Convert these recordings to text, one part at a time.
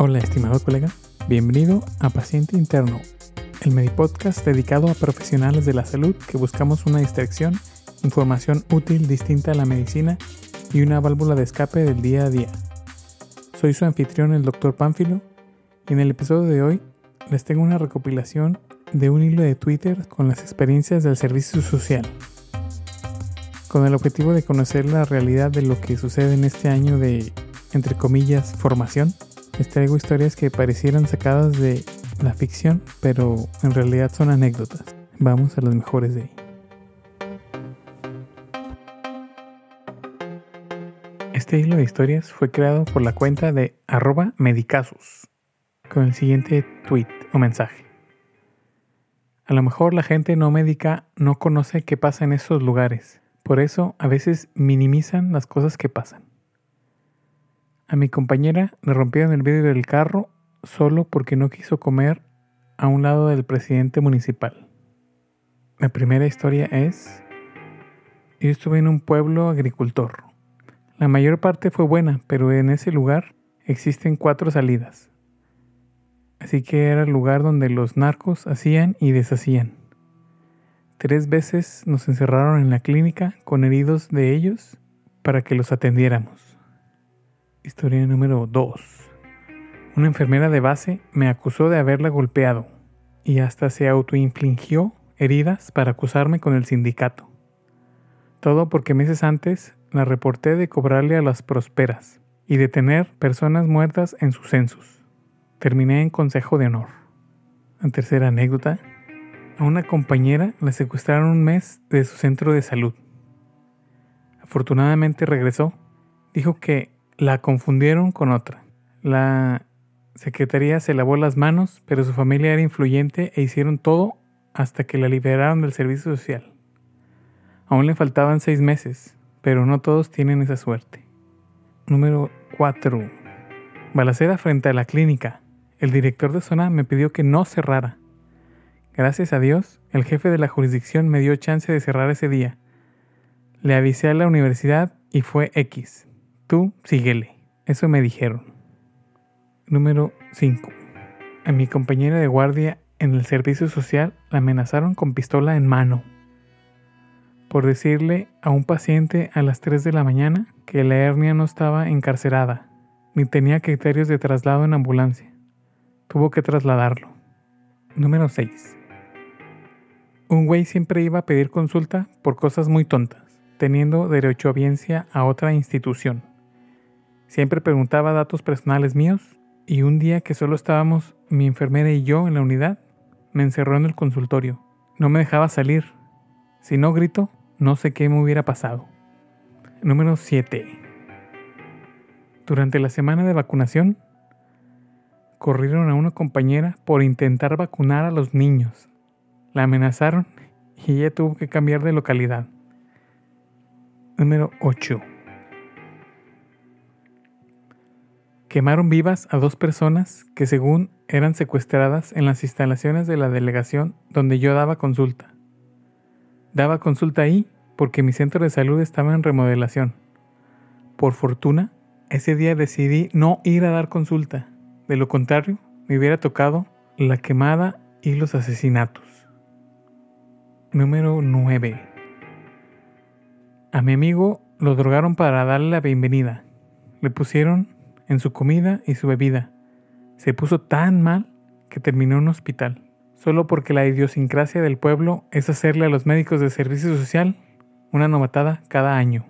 Hola, estimado colega. Bienvenido a Paciente Interno, el Medipodcast dedicado a profesionales de la salud que buscamos una distracción, información útil distinta a la medicina y una válvula de escape del día a día. Soy su anfitrión, el Dr. Pánfilo, y en el episodio de hoy les tengo una recopilación de un hilo de Twitter con las experiencias del servicio social, con el objetivo de conocer la realidad de lo que sucede en este año de, entre comillas, formación. Les traigo historias que parecieran sacadas de la ficción, pero en realidad son anécdotas. Vamos a las mejores de ahí. Este hilo de historias fue creado por la cuenta de arroba con el siguiente tweet o mensaje. A lo mejor la gente no médica no conoce qué pasa en esos lugares, por eso a veces minimizan las cosas que pasan. A mi compañera le rompieron el vidrio del carro solo porque no quiso comer a un lado del presidente municipal. La primera historia es, yo estuve en un pueblo agricultor. La mayor parte fue buena, pero en ese lugar existen cuatro salidas. Así que era el lugar donde los narcos hacían y deshacían. Tres veces nos encerraron en la clínica con heridos de ellos para que los atendiéramos. Historia número 2. Una enfermera de base me acusó de haberla golpeado y hasta se autoinfligió heridas para acusarme con el sindicato. Todo porque meses antes la reporté de cobrarle a las prosperas y de tener personas muertas en sus censos. Terminé en consejo de honor. La tercera anécdota. A una compañera la secuestraron un mes de su centro de salud. Afortunadamente regresó. Dijo que la confundieron con otra. La secretaría se lavó las manos, pero su familia era influyente e hicieron todo hasta que la liberaron del servicio social. Aún le faltaban seis meses, pero no todos tienen esa suerte. Número 4. Balacera frente a la clínica. El director de zona me pidió que no cerrara. Gracias a Dios, el jefe de la jurisdicción me dio chance de cerrar ese día. Le avisé a la universidad y fue X. Tú síguele. Eso me dijeron. Número 5. A mi compañera de guardia en el servicio social la amenazaron con pistola en mano por decirle a un paciente a las 3 de la mañana que la hernia no estaba encarcerada, ni tenía criterios de traslado en ambulancia. Tuvo que trasladarlo. Número 6. Un güey siempre iba a pedir consulta por cosas muy tontas, teniendo derecho a otra institución. Siempre preguntaba datos personales míos y un día que solo estábamos mi enfermera y yo en la unidad, me encerró en el consultorio. No me dejaba salir. Si no grito, no sé qué me hubiera pasado. Número 7. Durante la semana de vacunación, corrieron a una compañera por intentar vacunar a los niños. La amenazaron y ella tuvo que cambiar de localidad. Número 8. Quemaron vivas a dos personas que según eran secuestradas en las instalaciones de la delegación donde yo daba consulta. Daba consulta ahí porque mi centro de salud estaba en remodelación. Por fortuna, ese día decidí no ir a dar consulta. De lo contrario, me hubiera tocado la quemada y los asesinatos. Número 9. A mi amigo lo drogaron para darle la bienvenida. Le pusieron en su comida y su bebida. Se puso tan mal que terminó en un hospital, solo porque la idiosincrasia del pueblo es hacerle a los médicos de servicio social una novatada cada año.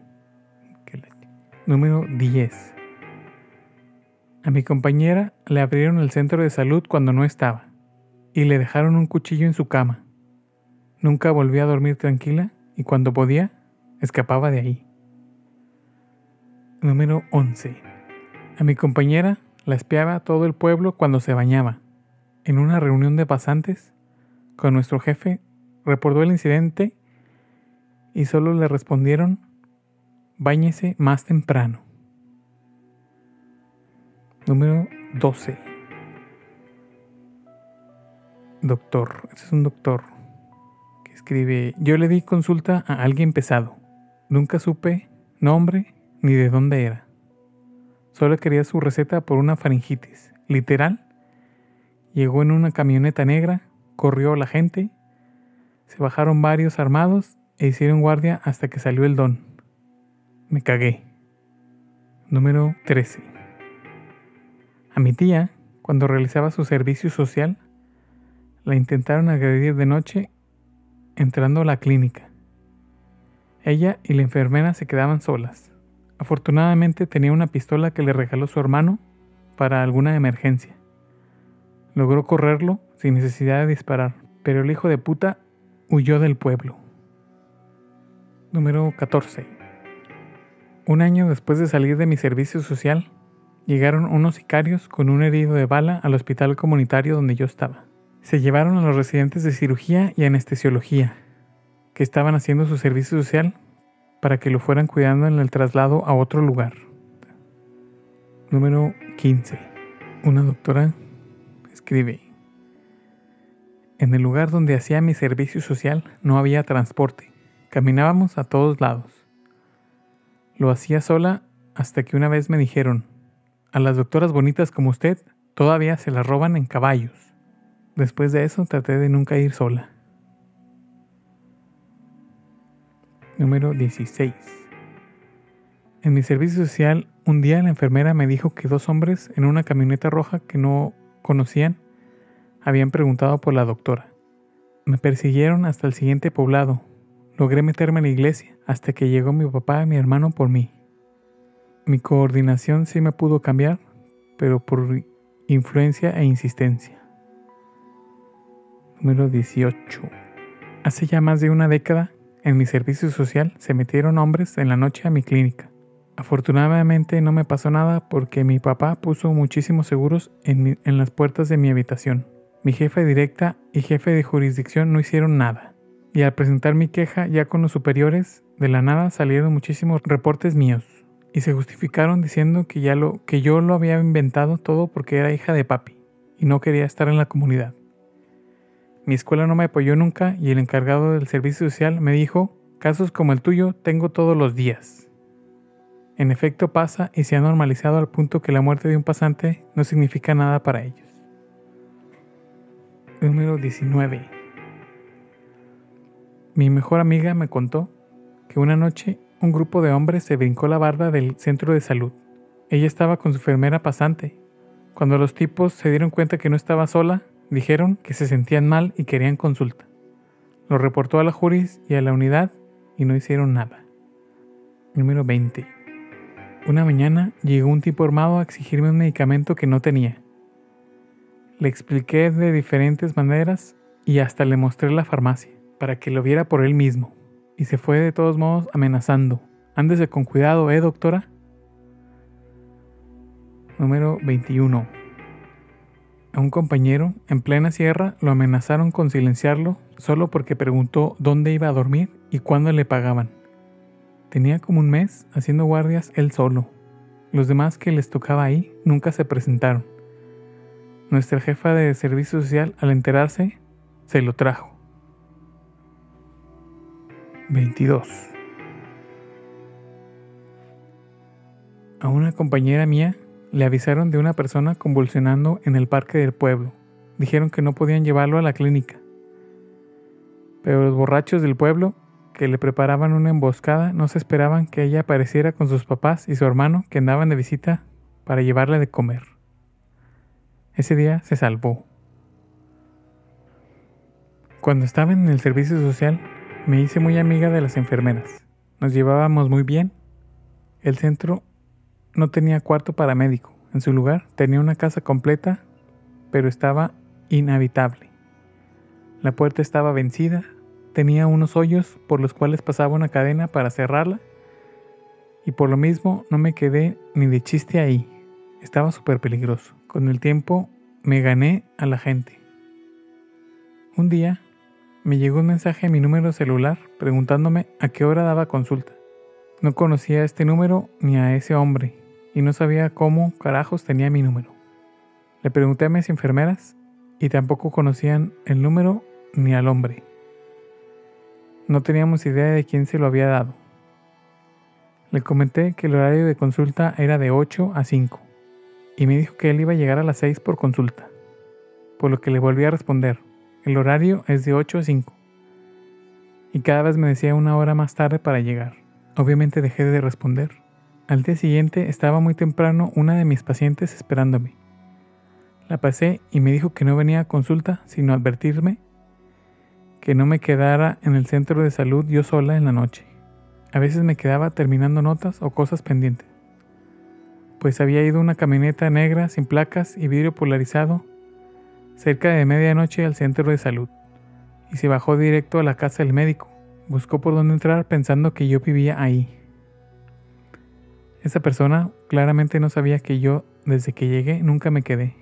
Número 10. A mi compañera le abrieron el centro de salud cuando no estaba y le dejaron un cuchillo en su cama. Nunca volvió a dormir tranquila y cuando podía, escapaba de ahí. Número 11. A mi compañera la espiaba todo el pueblo cuando se bañaba. En una reunión de pasantes, con nuestro jefe, reportó el incidente y solo le respondieron, báñese más temprano. Número 12. Doctor, ese es un doctor que escribe, yo le di consulta a alguien pesado. Nunca supe nombre ni de dónde era. Solo quería su receta por una faringitis. literal. Llegó en una camioneta negra, corrió la gente, se bajaron varios armados e hicieron guardia hasta que salió el don. Me cagué. Número 13. A mi tía, cuando realizaba su servicio social, la intentaron agredir de noche entrando a la clínica. Ella y la enfermera se quedaban solas. Afortunadamente tenía una pistola que le regaló su hermano para alguna emergencia. Logró correrlo sin necesidad de disparar, pero el hijo de puta huyó del pueblo. Número 14. Un año después de salir de mi servicio social, llegaron unos sicarios con un herido de bala al hospital comunitario donde yo estaba. Se llevaron a los residentes de cirugía y anestesiología, que estaban haciendo su servicio social para que lo fueran cuidando en el traslado a otro lugar. Número 15. Una doctora escribe, en el lugar donde hacía mi servicio social no había transporte. Caminábamos a todos lados. Lo hacía sola hasta que una vez me dijeron, a las doctoras bonitas como usted todavía se las roban en caballos. Después de eso traté de nunca ir sola. Número 16. En mi servicio social, un día la enfermera me dijo que dos hombres en una camioneta roja que no conocían habían preguntado por la doctora. Me persiguieron hasta el siguiente poblado. Logré meterme en la iglesia hasta que llegó mi papá y mi hermano por mí. Mi coordinación sí me pudo cambiar, pero por influencia e insistencia. Número 18. Hace ya más de una década, en mi servicio social se metieron hombres en la noche a mi clínica. Afortunadamente no me pasó nada porque mi papá puso muchísimos seguros en, las puertas de mi habitación. Mi jefe directa y jefe de jurisdicción no hicieron nada. Y al presentar mi queja ya con los superiores, de la nada salieron muchísimos reportes míos. Y se justificaron diciendo que, ya lo, que yo lo había inventado todo porque era hija de papi y no quería estar en la comunidad. Mi escuela no me apoyó nunca y el encargado del servicio social me dijo, casos como el tuyo tengo todos los días. En efecto pasa y se ha normalizado al punto que la muerte de un pasante no significa nada para ellos. Número 19. Mi mejor amiga me contó que una noche un grupo de hombres se brincó la barda del centro de salud. Ella estaba con su enfermera pasante. Cuando los tipos se dieron cuenta que no estaba sola, dijeron que se sentían mal y querían consulta. Lo reportó a la juris y a la unidad y no hicieron nada. Número 20. Una mañana llegó un tipo armado a exigirme un medicamento que no tenía. Le expliqué de diferentes maneras y hasta le mostré la farmacia para que lo viera por él mismo. Y se fue de todos modos amenazando. Ándese con cuidado, ¿eh, doctora? Número 21. A un compañero, en plena sierra, lo amenazaron con silenciarlo solo porque preguntó dónde iba a dormir y cuándo le pagaban. Tenía como un mes haciendo guardias él solo. Los demás que les tocaba ahí nunca se presentaron. Nuestra jefa de servicio social, al enterarse, se lo trajo. 22. A una compañera mía le avisaron de una persona convulsionando en el parque del pueblo. Dijeron que no podían llevarlo a la clínica. Pero los borrachos del pueblo, que le preparaban una emboscada, no se esperaban que ella apareciera con sus papás y su hermano que andaban de visita para llevarle de comer. Ese día se salvó. Cuando estaba en el servicio social, me hice muy amiga de las enfermeras. Nos llevábamos muy bien. El centro no tenía cuarto para médico. En su lugar tenía una casa completa, pero estaba inhabitable. La puerta estaba vencida, tenía unos hoyos por los cuales pasaba una cadena para cerrarla, y por lo mismo no me quedé ni de chiste ahí. Estaba súper peligroso. Con el tiempo me gané a la gente. Un día me llegó un mensaje a mi número celular preguntándome a qué hora daba consulta. No conocía este número ni a ese hombre y no sabía cómo carajos tenía mi número. Le pregunté a mis enfermeras y tampoco conocían el número ni al hombre. No teníamos idea de quién se lo había dado. Le comenté que el horario de consulta era de 8 a 5 y me dijo que él iba a llegar a las 6 por consulta, por lo que le volví a responder. El horario es de 8 a 5. Y cada vez me decía una hora más tarde para llegar. Obviamente dejé de responder. Al día siguiente estaba muy temprano una de mis pacientes esperándome. La pasé y me dijo que no venía a consulta, sino advertirme que no me quedara en el centro de salud yo sola en la noche. A veces me quedaba terminando notas o cosas pendientes, pues había ido una camioneta negra sin placas y vidrio polarizado cerca de medianoche al centro de salud y se bajó directo a la casa del médico. Buscó por dónde entrar pensando que yo vivía ahí. Esa persona claramente no sabía que yo, desde que llegué, nunca me quedé.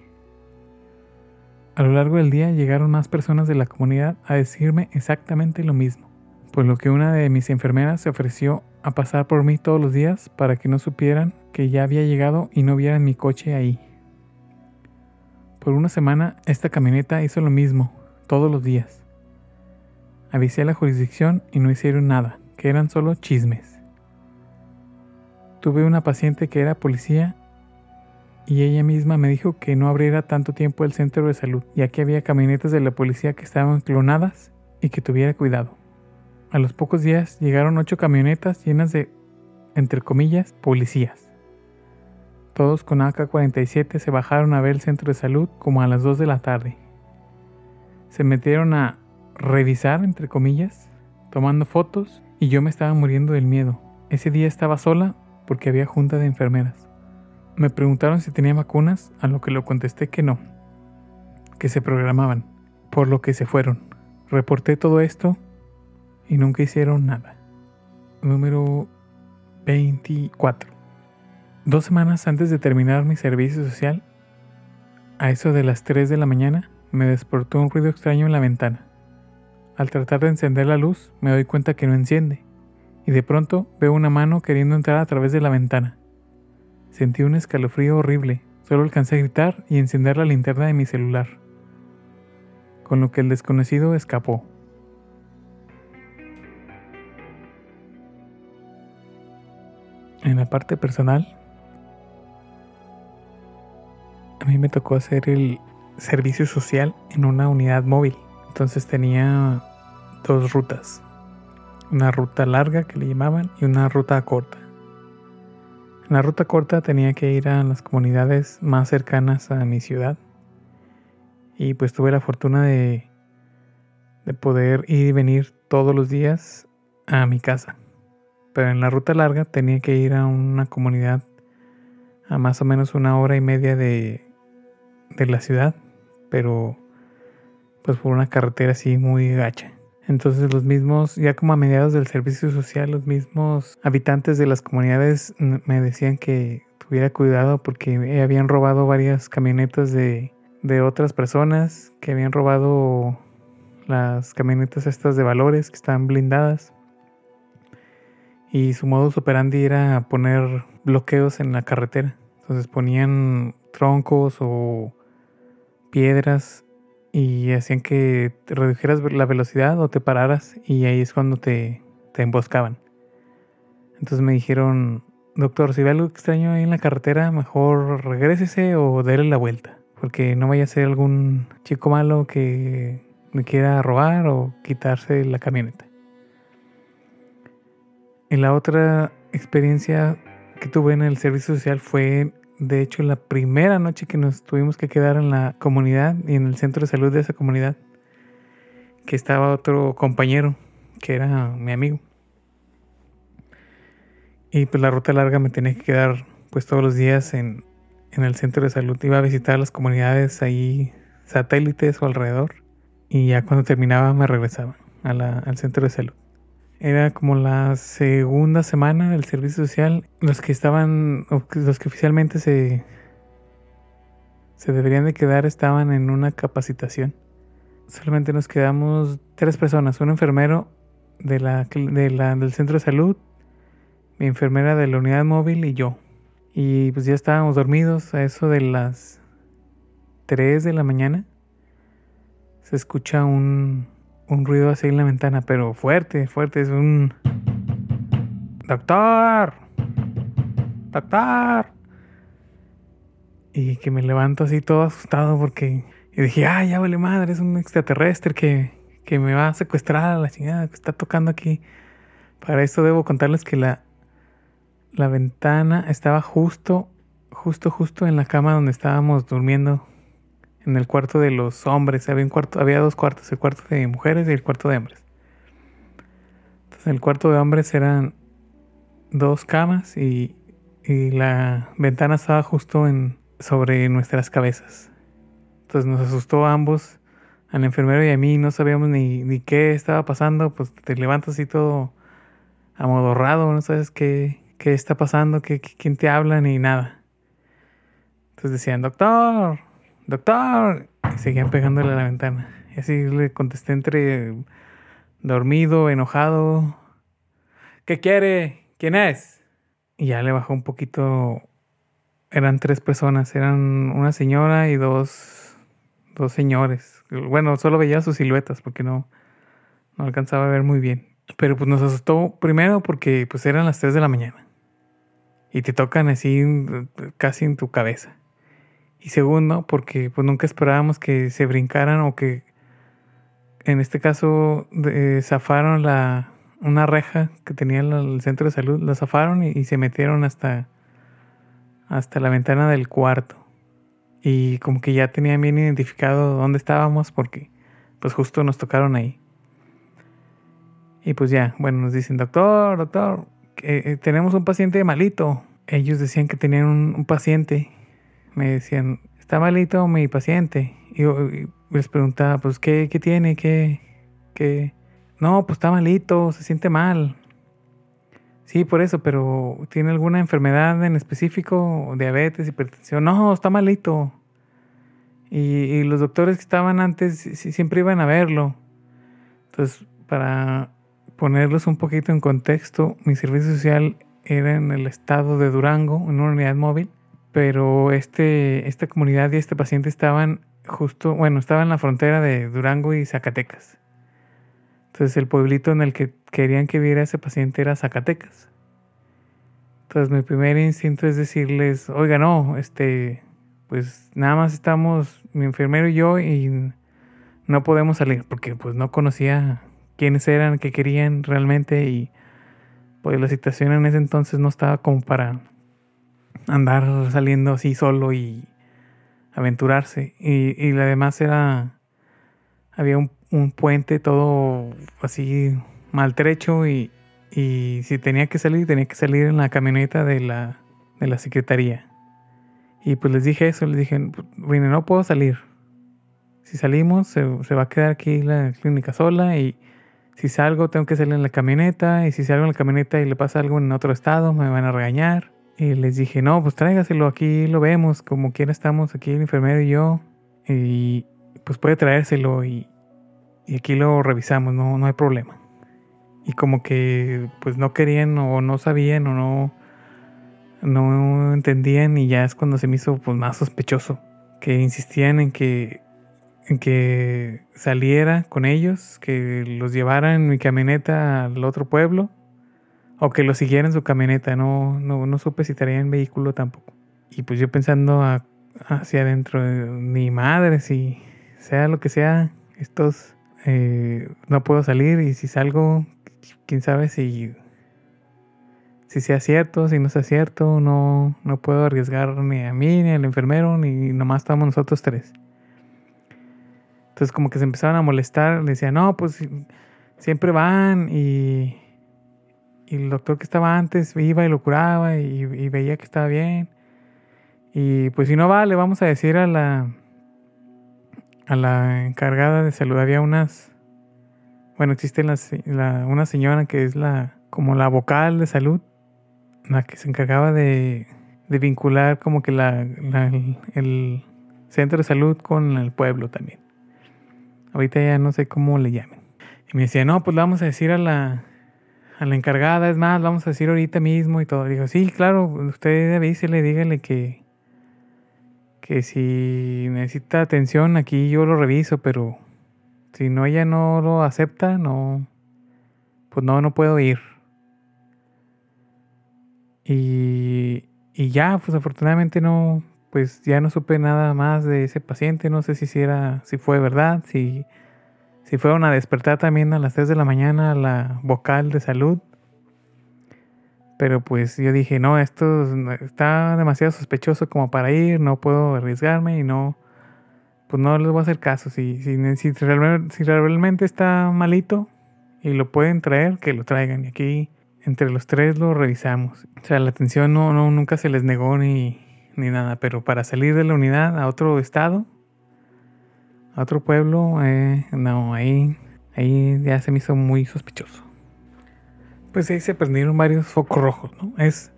A lo largo del día llegaron más personas de la comunidad a decirme exactamente lo mismo, por lo que una de mis enfermeras se ofreció a pasar por mí todos los días para que no supieran que ya había llegado y no vieran mi coche ahí. Por una semana esta camioneta hizo lo mismo, todos los días. Avisé a la jurisdicción y no hicieron nada, que eran solo chismes. Tuve una paciente que era policía y ella misma me dijo que no abriera tanto tiempo el centro de salud, ya que había camionetas de la policía que estaban clonadas y que tuviera cuidado. A los pocos días llegaron ocho camionetas llenas de, entre comillas, policías. Todos con AK-47 se bajaron a ver el centro de salud como a las 2 de la tarde. Se metieron a revisar, entre comillas, tomando fotos y yo me estaba muriendo del miedo. Ese día estaba sola porque había junta de enfermeras. Me preguntaron si tenía vacunas, a lo que lo contesté que no, que se programaban, por lo que se fueron. Reporté todo esto y nunca hicieron nada. Número 24. Dos semanas antes de terminar mi servicio social, a eso de las 3 de la mañana, me despertó un ruido extraño en la ventana. Al tratar de encender la luz, me doy cuenta que no enciende, y de pronto veo una mano queriendo entrar a través de la ventana. Sentí un escalofrío horrible. Solo alcancé a gritar y encender la linterna de mi celular, con lo que el desconocido escapó. En la parte personal, a mí me tocó hacer el servicio social en una unidad móvil. Entonces tenía dos rutas. Una ruta larga que le llamaban y una ruta corta. En la ruta corta tenía que ir a las comunidades más cercanas a mi ciudad. Y pues tuve la fortuna de, de poder ir y venir todos los días a mi casa. Pero en la ruta larga tenía que ir a una comunidad a más o menos una hora y media de, de la ciudad. Pero pues por una carretera así muy gacha. Entonces los mismos, ya como a mediados del servicio social, los mismos habitantes de las comunidades me decían que tuviera cuidado porque habían robado varias camionetas de, de otras personas, que habían robado las camionetas estas de valores que estaban blindadas. Y su modus operandi era poner bloqueos en la carretera. Entonces ponían troncos o piedras y hacían que redujeras la velocidad o te pararas y ahí es cuando te, te emboscaban. Entonces me dijeron, doctor, si ve algo extraño ahí en la carretera, mejor regrésese o déle la vuelta, porque no vaya a ser algún chico malo que me quiera robar o quitarse la camioneta. Y la otra experiencia que tuve en el servicio social fue de hecho, la primera noche que nos tuvimos que quedar en la comunidad y en el centro de salud de esa comunidad, que estaba otro compañero, que era mi amigo. Y pues la ruta larga me tenía que quedar pues todos los días en, en el centro de salud. Iba a visitar las comunidades ahí satélites o alrededor. Y ya cuando terminaba me regresaba al centro de salud. Era como la segunda semana del servicio social. Los que estaban, los que oficialmente se, se deberían de quedar estaban en una capacitación. Solamente nos quedamos tres personas, un enfermero de la, de la, del centro de salud, mi enfermera de la unidad móvil y yo. Y pues ya estábamos dormidos a eso de las 3 de la mañana. Se escucha un, un ruido así en la ventana, pero fuerte, fuerte. Es un... Doctor. Doctor. y que me levanto así todo asustado porque y dije, ah, ya vale madre, es un extraterrestre que, que me va a secuestrar a la chingada que está tocando aquí. Para esto debo contarles que la, la ventana estaba justo, justo, justo en la cama donde estábamos durmiendo, en el cuarto de los hombres. Había, un cuarto, había dos cuartos, el cuarto de mujeres y el cuarto de hombres. Entonces, en el cuarto de hombres eran dos camas y, y la ventana estaba justo en, sobre nuestras cabezas. Entonces nos asustó a ambos, al enfermero y a mí, no sabíamos ni, ni qué estaba pasando, pues te levantas así todo amodorrado, no sabes qué, qué está pasando, qué, quién te habla ni nada. Entonces decían, doctor, doctor, y seguían pegándole a la ventana. Y así le contesté entre dormido, enojado. ¿Qué quiere? ¿Quién es? Y ya le bajó un poquito. Eran tres personas, eran una señora y dos dos señores. Bueno, solo veía sus siluetas porque no, no alcanzaba a ver muy bien. Pero pues nos asustó primero porque pues eran las 3 de la mañana. Y te tocan así casi en tu cabeza. Y segundo, porque pues nunca esperábamos que se brincaran o que en este caso zafaron la, una reja que tenía el, centro de salud, la zafaron y, se metieron hasta, hasta la ventana del cuarto y como que ya tenían bien identificado dónde estábamos porque pues justo nos tocaron ahí. Y pues ya, bueno, nos dicen, doctor, doctor, eh, tenemos un paciente malito. Ellos decían que tenían un, paciente. Me decían, está malito mi paciente. Y yo les preguntaba, pues, ¿qué, qué tiene? ¿Qué, ¿Qué? No, pues está malito, se siente mal. Sí, por eso, pero ¿tiene alguna enfermedad en específico? Diabetes, hipertensión. No, está malito. Y, los doctores que estaban antes siempre iban a verlo. Entonces, para ponerlos un poquito en contexto, mi servicio social era en el estado de Durango, en una unidad móvil, pero este, esta comunidad y este paciente estaban justo, bueno, estaban en la frontera de Durango y Zacatecas. Entonces el pueblito en el que querían que viera ese paciente era Zacatecas. Entonces mi primer instinto es decirles, oiga, no, este, pues nada más estamos mi enfermero y yo y no podemos salir porque pues no conocía quiénes eran, qué querían realmente y pues la situación en ese entonces no estaba como para andar saliendo así solo y aventurarse y, y además era había un, un puente todo así maltrecho y, y si tenía que salir tenía que salir en la camioneta de la, de la secretaría y pues les dije eso, les dije, bueno, no puedo salir. Si salimos, se, va a quedar aquí la clínica sola y si salgo, tengo que salir en la camioneta. Y si salgo en la camioneta y le pasa algo en otro estado, me van a regañar. Y les dije, no, pues tráigaselo, aquí lo vemos, como quiera estamos aquí el enfermero y yo. Y pues puede traérselo y, aquí lo revisamos, no, no hay problema. Y como que pues no querían o no sabían o no no entendían y ya es cuando se me hizo pues, más sospechoso. Que insistían en que, en que saliera con ellos, que los llevara en mi camioneta al otro pueblo o que lo siguiera en su camioneta. No, no, no supe si estaría en vehículo tampoco. Y pues yo pensando hacia adentro, ni madre, si sea lo que sea, estos eh, no puedo salir y si salgo, quién sabe si si sea cierto, si no sea cierto, no, no puedo arriesgar ni a mí, ni al enfermero, ni nomás estamos nosotros tres. Entonces como que se empezaban a molestar, le decían, no, pues siempre van y, y el doctor que estaba antes iba y lo curaba y, veía que estaba bien. Y pues si no va, le vamos a decir a la, a la encargada de salud, había unas, bueno, existe una señora que es la, como la vocal de salud la que se encargaba de, de vincular como que la, el centro de salud con el pueblo también. Ahorita ya no sé cómo le llamen. Y me decía, no, pues le vamos a decir a la, a la encargada, es más, vamos a decir ahorita mismo y todo. Dijo, sí, claro, usted avísele, dígale que, que si necesita atención aquí yo lo reviso, pero si no ella no lo acepta, no, pues no, no puedo ir. Y, y ya, pues afortunadamente no, pues ya no supe nada más de ese paciente. No sé si, era, si fue verdad, si, si fueron a despertar también a las 3 de la mañana a la vocal de salud. Pero pues yo dije, no, esto está demasiado sospechoso como para ir, no puedo arriesgarme y no, pues no les voy a hacer caso. Si, si, si, realmente, si realmente está malito y lo pueden traer, que lo traigan. Y aquí entre los tres lo revisamos. O sea, la atención no, no nunca se les negó ni, ni nada, pero para salir de la unidad a otro estado, a otro pueblo, eh, no, ahí, ahí ya se me hizo muy sospechoso. Pues ahí se prendieron varios focos rojos, ¿no? Es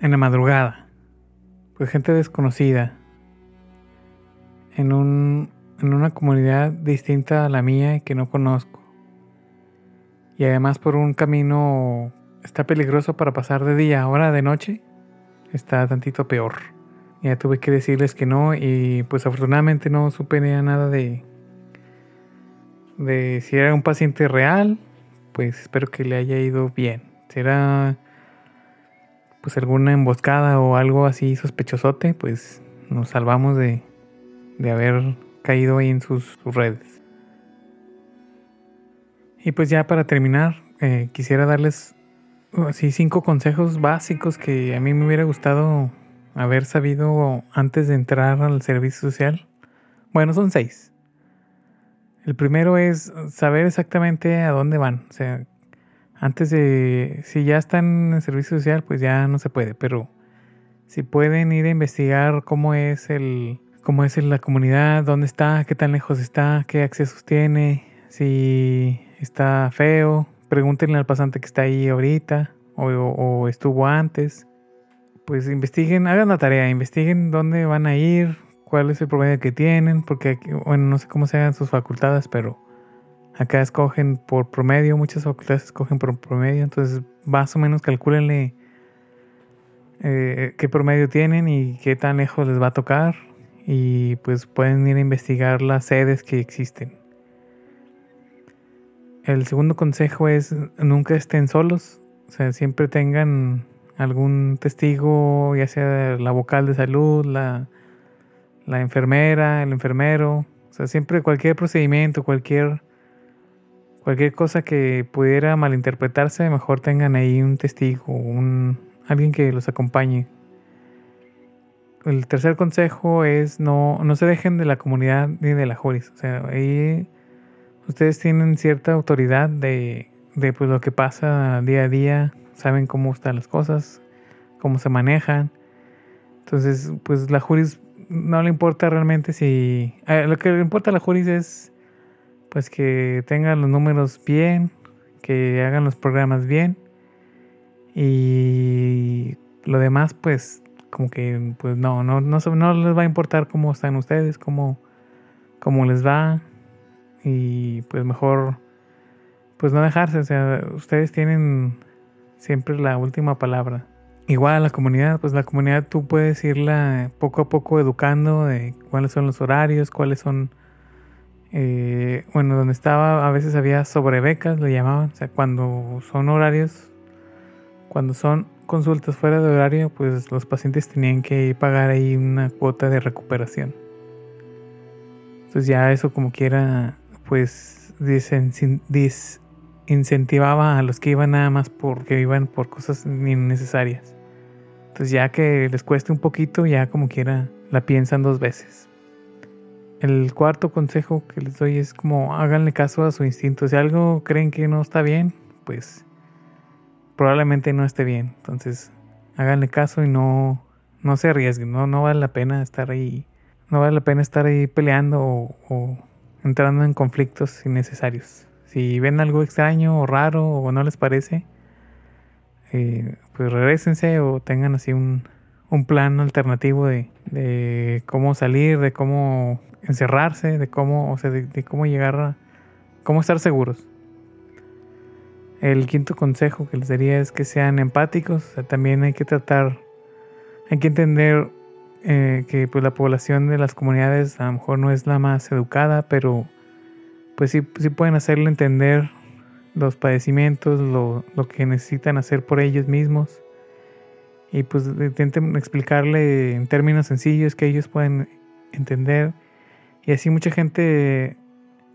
en la madrugada, pues gente desconocida, en, un, en una comunidad distinta a la mía y que no conozco. Y además por un camino está peligroso para pasar de día, ahora de noche está tantito peor. Ya tuve que decirles que no y pues afortunadamente no supe nada de de si era un paciente real, pues espero que le haya ido bien. Si era pues alguna emboscada o algo así sospechosote, pues nos salvamos de, de haber caído ahí en sus, redes. Y pues ya para terminar, eh, quisiera darles así cinco consejos básicos que a mí me hubiera gustado haber sabido antes de entrar al servicio social. Bueno, son seis. El primero es saber exactamente a dónde van. O sea, antes de, si ya están en el servicio social, pues ya no se puede, pero si pueden ir a investigar cómo es el, cómo es la comunidad, dónde está, qué tan lejos está, qué accesos tiene, si está feo, pregúntenle al pasante que está ahí ahorita o, estuvo antes. Pues investiguen, hagan la tarea, investiguen dónde van a ir, cuál es el promedio que tienen, porque bueno, no sé cómo sean sus facultades, pero acá escogen por promedio, muchas facultades escogen por promedio, entonces más o menos calcúlenle eh, qué promedio tienen y qué tan lejos les va a tocar y pues pueden ir a investigar las sedes que existen. El segundo consejo es nunca estén solos, o sea, siempre tengan algún testigo, ya sea la vocal de salud, la, la enfermera, el enfermero, o sea, siempre cualquier procedimiento, cualquier, cualquier cosa que pudiera malinterpretarse, mejor tengan ahí un testigo, un, alguien que los acompañe. El tercer consejo es no, no se dejen de la comunidad ni de la juris. O sea, ahí ustedes tienen cierta autoridad de, de pues, lo que pasa día a día, saben cómo están las cosas, cómo se manejan. Entonces, pues la juris no le importa realmente si... lo que le importa a la juris es pues que tengan los números bien, que hagan los programas bien. Y lo demás pues como que pues no, no, no, no les va a importar cómo están ustedes, cómo, cómo les va, y pues mejor pues no dejarse, o sea, ustedes tienen siempre la última palabra. Igual la comunidad, pues la comunidad tú puedes irla poco a poco educando de cuáles son los horarios, cuáles son, eh, bueno, donde estaba a veces había sobrebecas, le llamaban, o sea, cuando son horarios, cuando son consultas fuera de horario, pues los pacientes tenían que pagar ahí una cuota de recuperación. Entonces ya eso como quiera pues desincentivaba a los que iban nada más porque iban por cosas innecesarias. Entonces ya que les cueste un poquito, ya como quiera la piensan dos veces. El cuarto consejo que les doy es como háganle caso a su instinto. Si algo creen que no está bien, pues probablemente no esté bien. Entonces háganle caso y no, no se arriesguen. No, no vale la pena estar ahí. No vale la pena estar ahí peleando o entrando en conflictos innecesarios. Si ven algo extraño o raro o no les parece, eh, pues regresense o tengan así un, un plan alternativo de, de, cómo salir, de cómo encerrarse, de cómo, o sea, de, cómo llegar a, cómo estar seguros. El quinto consejo que les daría es que sean empáticos, también hay que tratar, hay que entender eh, que pues la población de las comunidades a lo mejor no es la más educada, pero pues sí, sí pueden hacerle entender los padecimientos, lo, lo, que necesitan hacer por ellos mismos y pues intenten explicarle en términos sencillos que ellos pueden entender y así mucha gente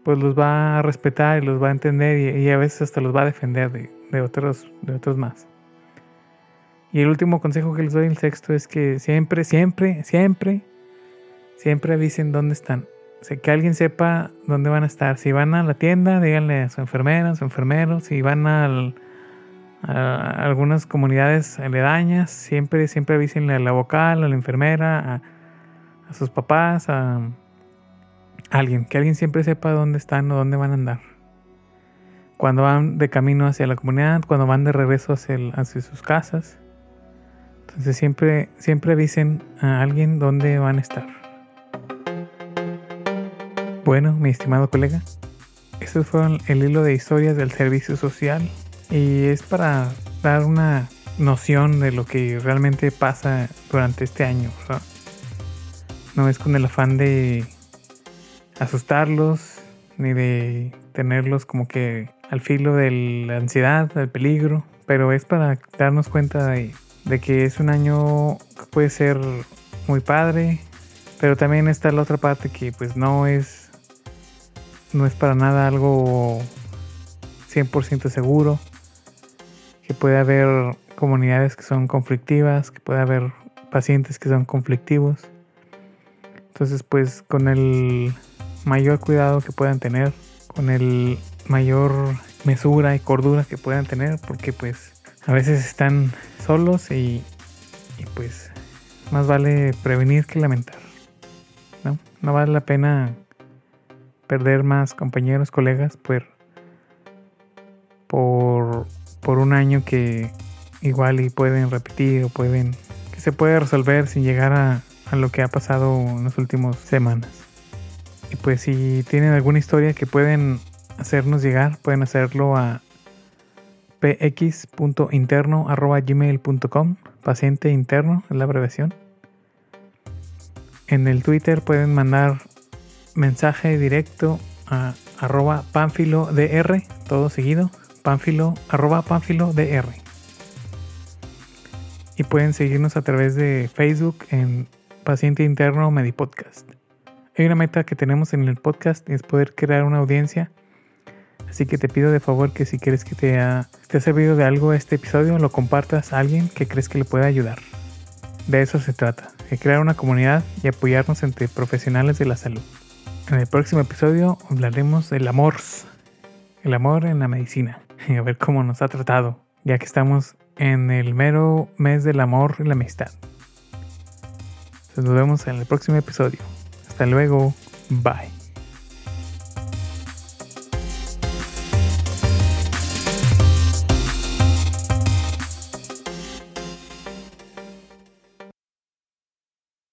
pues los va a respetar y los va a entender y, a veces hasta los va a defender de, otros, de otros más. Y el último consejo que les doy, el sexto, es que siempre, siempre, siempre, siempre avisen dónde están. Que alguien sepa dónde van a estar. Si van a la tienda, díganle a su enfermera, a su enfermero. Si van a algunas comunidades aledañas, siempre, siempre avísenle a la vocal, a la enfermera, a sus papás, a Alguien, que alguien siempre sepa dónde están o dónde van a andar. Cuando van de camino hacia la comunidad, cuando van de regreso hacia, hacia sus casas. Entonces siempre, siempre avisen a alguien dónde van a estar. Bueno, mi estimado colega, ese fue el hilo de historias del servicio social y es para dar una noción de lo que realmente pasa durante este año. No es con el afán de asustarlos, ni de tenerlos como que al filo de la ansiedad, del peligro, pero es para darnos cuenta de, que es un año que puede ser muy padre, pero también está la otra parte que pues no es no es para nada algo 100% seguro, que puede haber comunidades que son conflictivas, que puede haber pacientes que son conflictivos. Entonces pues con el mayor cuidado que puedan tener, con el mayor mesura y cordura que puedan tener, porque pues a veces están solos y, pues más vale prevenir que lamentar. ¿no? no vale la pena perder más compañeros, colegas, por, por, por un año que igual y pueden repetir o pueden que se puede resolver sin llegar a, a lo que ha pasado en las últimas semanas. Y pues si tienen alguna historia que pueden hacernos llegar, pueden hacerlo a px.interno.gmail.com Paciente interno es la abreviación. En el Twitter pueden mandar mensaje directo a arroba dr todo seguido, panfilo, arroba dr Y pueden seguirnos a través de Facebook en Paciente Interno Medipodcast. Hay una meta que tenemos en el podcast es poder crear una audiencia. Así que te pido de favor que si quieres que te, ha, te ha servido de algo este episodio, lo compartas a alguien que crees que le pueda ayudar. De eso se trata, de crear una comunidad y apoyarnos entre profesionales de la salud. En el próximo episodio hablaremos del amor, el amor en la medicina, y a ver cómo nos ha tratado, ya que estamos en el mero mes del amor y la amistad. nos vemos en el próximo episodio. Hasta luego. Bye.